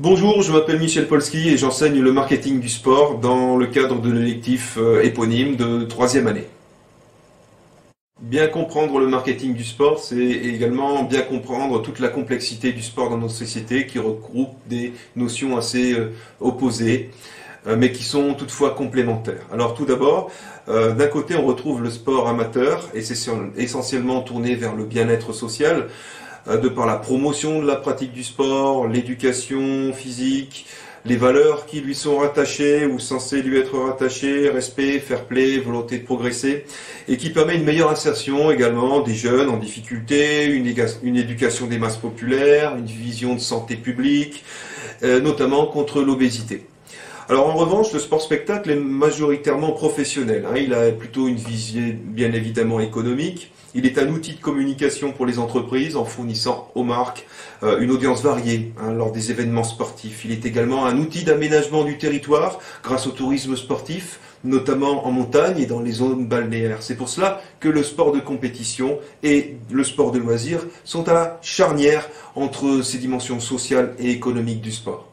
Bonjour, je m'appelle Michel Polski et j'enseigne le marketing du sport dans le cadre de l'électif euh, éponyme de troisième année. Bien comprendre le marketing du sport, c'est également bien comprendre toute la complexité du sport dans nos sociétés qui regroupe des notions assez euh, opposées, euh, mais qui sont toutefois complémentaires. Alors tout d'abord, d'un côté on retrouve le sport amateur, et c'est essentiellement tourné vers le bien-être social, de par la promotion de la pratique du sport, l'éducation physique, les valeurs qui lui sont rattachées ou censées lui être rattachées, respect, fair play, volonté de progresser, et qui permet une meilleure insertion également des jeunes en difficulté, une, éducation des masses populaires, une vision de santé publique, euh, notamment contre l'obésité. Alors en revanche, le sport spectacle est majoritairement professionnel. Hein. Il a plutôt une vision bien évidemment économique. Il est un outil de communication pour les entreprises en fournissant aux marques euh, une audience variée hein, lors des événements sportifs. Il est également un outil d'aménagement du territoire grâce au tourisme sportif, notamment en montagne et dans les zones balnéaires. C'est pour cela que le sport de compétition et le sport de loisir sont à la charnière entre ces dimensions sociales et économiques du sport.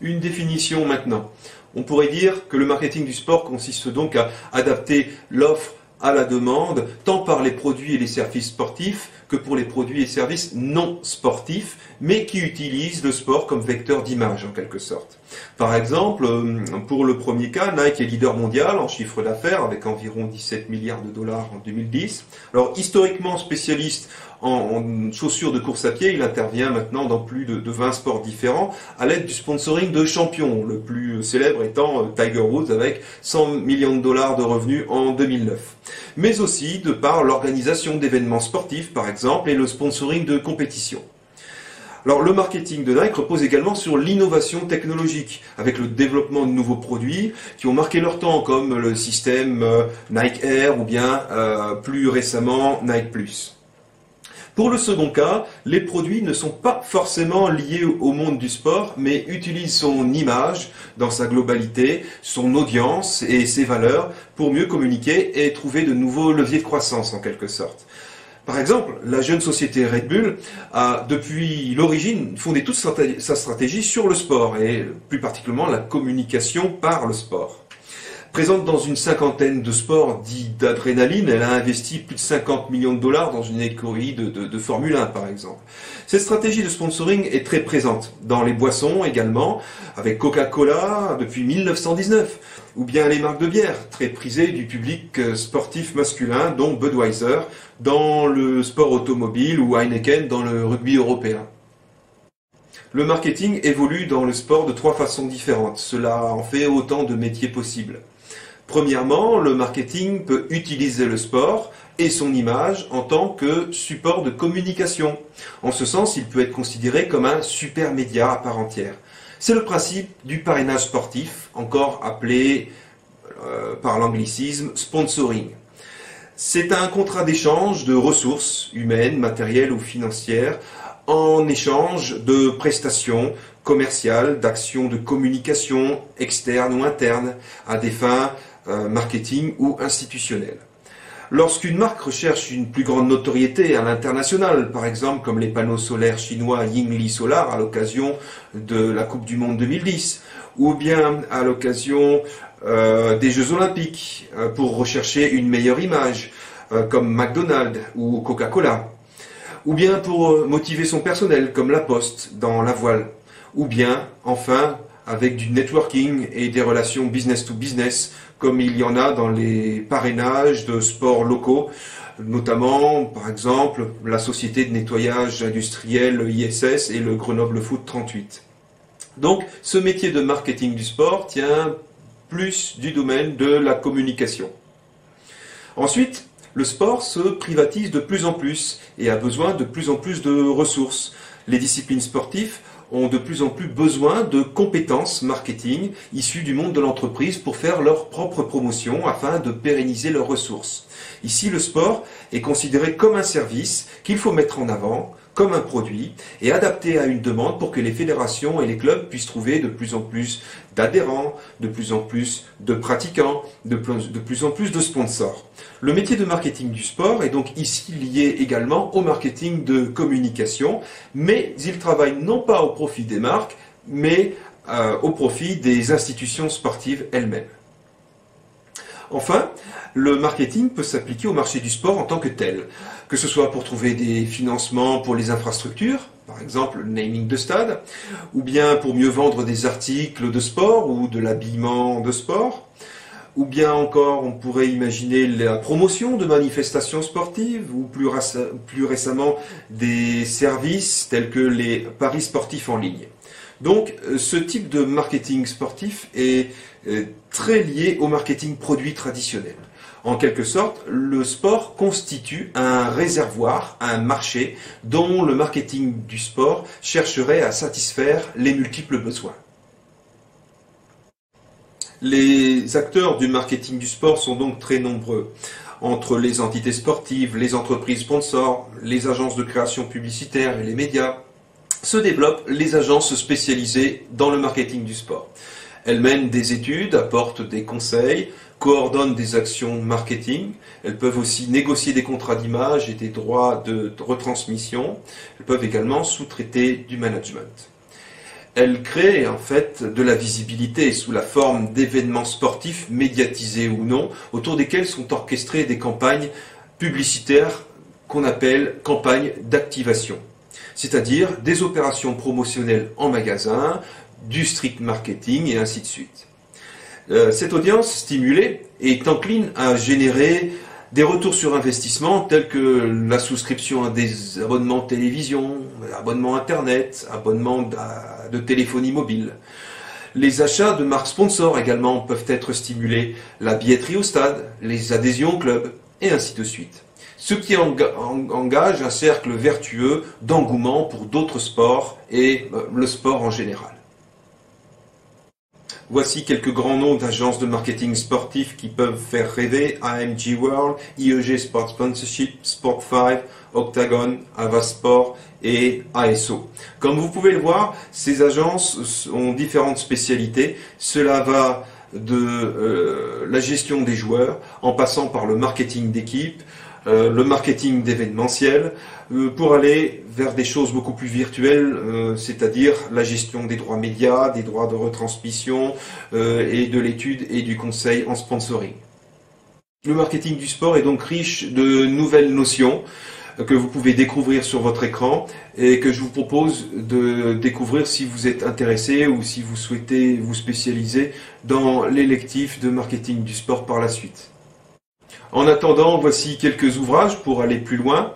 Une définition maintenant. On pourrait dire que le marketing du sport consiste donc à adapter l'offre à la demande, tant par les produits et les services sportifs que pour les produits et services non sportifs, mais qui utilisent le sport comme vecteur d'image en quelque sorte. Par exemple, euh, pour le premier cas, Nike est leader mondial en chiffre d'affaires avec environ 17 milliards de dollars en 2010. Alors historiquement spécialiste en, chaussures de course à pied, il intervient maintenant dans plus de, 20 sports différents à l'aide du sponsoring de champions, le plus célèbre étant euh, Tiger Woods avec 100 millions de dollars de revenus en 2009. Mais aussi de par l'organisation d'événements sportifs par exemple et le sponsoring de compétitions. Alors le marketing de Nike repose également sur l'innovation technologique, avec le développement de nouveaux produits qui ont marqué leur temps, comme le système euh, Nike Air ou bien euh, plus récemment Nike Plus. Pour le second cas, les produits ne sont pas forcément liés au monde du sport, mais utilisent son image dans sa globalité, son audience et ses valeurs pour mieux communiquer et trouver de nouveaux leviers de croissance en quelque sorte. Par exemple, la jeune société Red Bull a depuis l'origine fondé toute sa stratégie sur le sport et plus particulièrement la communication par le sport. Présente dans une cinquantaine de sports dits d'adrénaline, elle a investi plus de 50 millions de dollars dans une écurie de, Formule 1 par exemple. Cette stratégie de sponsoring est très présente dans les boissons également, avec Coca-Cola depuis 1919, ou bien les marques de bière, très prisées du public euh, sportif masculin, dont Budweiser, dans le sport automobile ou Heineken dans le rugby européen. Le marketing évolue dans le sport de trois façons différentes. Cela en fait autant de métiers possibles. Premièrement, le marketing peut utiliser le sport et son image en tant que support de communication. En ce sens, il peut être considéré comme un super média à part entière. C'est le principe du parrainage sportif, encore appelé euh, par l'anglicisme sponsoring. C'est un contrat d'échange de ressources humaines, matérielles ou financières en échange de prestations commerciales, d'actions de communication externes ou internes à des fins euh, marketing ou institutionnel. Lorsqu'une marque recherche une plus grande notoriété à l'international, par exemple comme les panneaux solaires chinois Yingli Solar à l'occasion de la Coupe du Monde 2010, ou bien à l'occasion euh, des Jeux Olympiques euh, pour rechercher une meilleure image, comme McDonald's ou Coca-Cola, ou bien pour motiver son personnel, comme La Poste dans la voile, ou bien, enfin, avec du networking et des relations business to business, comme il y en a dans les parrainages de sports locaux, notamment, par exemple, la société de nettoyage industriel ISS et le Grenoble Foot 38. Donc, ce métier de marketing du sport tient plus du domaine de la communication. Ensuite, le sport se privatise de plus en plus et a besoin de plus en plus de ressources. Les disciplines sportives ont de plus en plus besoin de compétences marketing issues du monde de l'entreprise pour faire leur propre promotion afin de pérenniser leurs ressources. Ici, le sport est considéré comme un service qu'il faut mettre en avant comme un produit et adapté à une demande pour que les fédérations et les clubs puissent trouver de plus en plus d'adhérents, de plus en plus de pratiquants, de plus, en plus de sponsors. Le métier de marketing du sport est donc ici lié également au marketing de communication, mais il travaille non pas au profit des marques, mais euh, au profit des institutions sportives elles-mêmes. Enfin, le marketing peut s'appliquer au marché du sport en tant que tel, que ce soit pour trouver des financements pour les infrastructures, par exemple le naming de stade, ou bien pour mieux vendre des articles de sport ou de l'habillement de sport, ou bien encore on pourrait imaginer la promotion de manifestations sportives, ou plus, plus récemment des services tels que les paris sportifs en ligne. Donc euh, ce type de marketing sportif est euh, très lié au marketing produit traditionnel. En quelque sorte, le sport constitue un réservoir, un marché dont le marketing du sport chercherait à satisfaire les multiples besoins. Les acteurs du marketing du sport sont donc très nombreux. Entre les entités sportives, les entreprises sponsors, les agences de création publicitaire et les médias, se développent les agences spécialisées dans le marketing du sport. Elles mènent des études, apportent des conseils, coordonnent des actions marketing. Elles peuvent aussi négocier des contrats d'image et des droits de retransmission. Elles peuvent également sous-traiter du management. Elles créent en fait de la visibilité sous la forme d'événements sportifs, médiatisés ou non, autour desquels sont orchestrées des campagnes publicitaires qu'on appelle campagnes d'activation c'est-à-dire des opérations promotionnelles en magasin, du strict marketing et ainsi de suite. Euh, cette audience stimulée est encline à générer des retours sur investissement tels que la souscription à des abonnements de télévision, abonnements internet, abonnements de téléphonie mobile. Les achats de marques sponsors également peuvent être stimulés, la billetterie au stade, les adhésions au club, et ainsi de suite ce qui engage un cercle vertueux d'engouement pour d'autres sports et euh, le sport en général. Voici quelques grands noms d'agences de marketing sportif qui peuvent faire rêver AMG World, IEG Sport Sponsorship, Sport5, Octagon, Avasport et ASO. Comme vous pouvez le voir, ces agences ont différentes spécialités. Cela va de euh, la gestion des joueurs en passant par le marketing d'équipe, euh, le marketing d'événementiel, euh, pour aller vers des choses beaucoup plus virtuelles, euh, c'est-à-dire la gestion des droits médias, des droits de retransmission et de l'étude et du conseil en sponsoring. Le marketing du sport est donc riche de nouvelles notions que vous pouvez découvrir sur votre écran et que je vous propose de découvrir si vous êtes intéressé ou si vous souhaitez vous spécialiser dans l'électif de marketing du sport par la suite. En attendant, voici quelques ouvrages pour aller plus loin.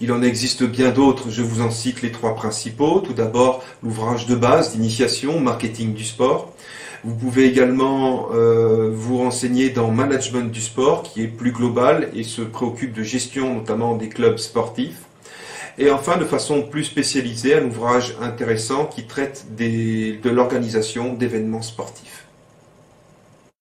Il en existe bien d'autres, je vous en cite les trois principaux. Tout d'abord, l'ouvrage de base d'initiation marketing du sport. Vous pouvez également euh, vous renseigner dans Management du sport, qui est plus global et se préoccupe de gestion notamment des clubs sportifs. Et enfin, de façon plus spécialisée, un ouvrage intéressant qui traite de l'organisation d'événements sportifs.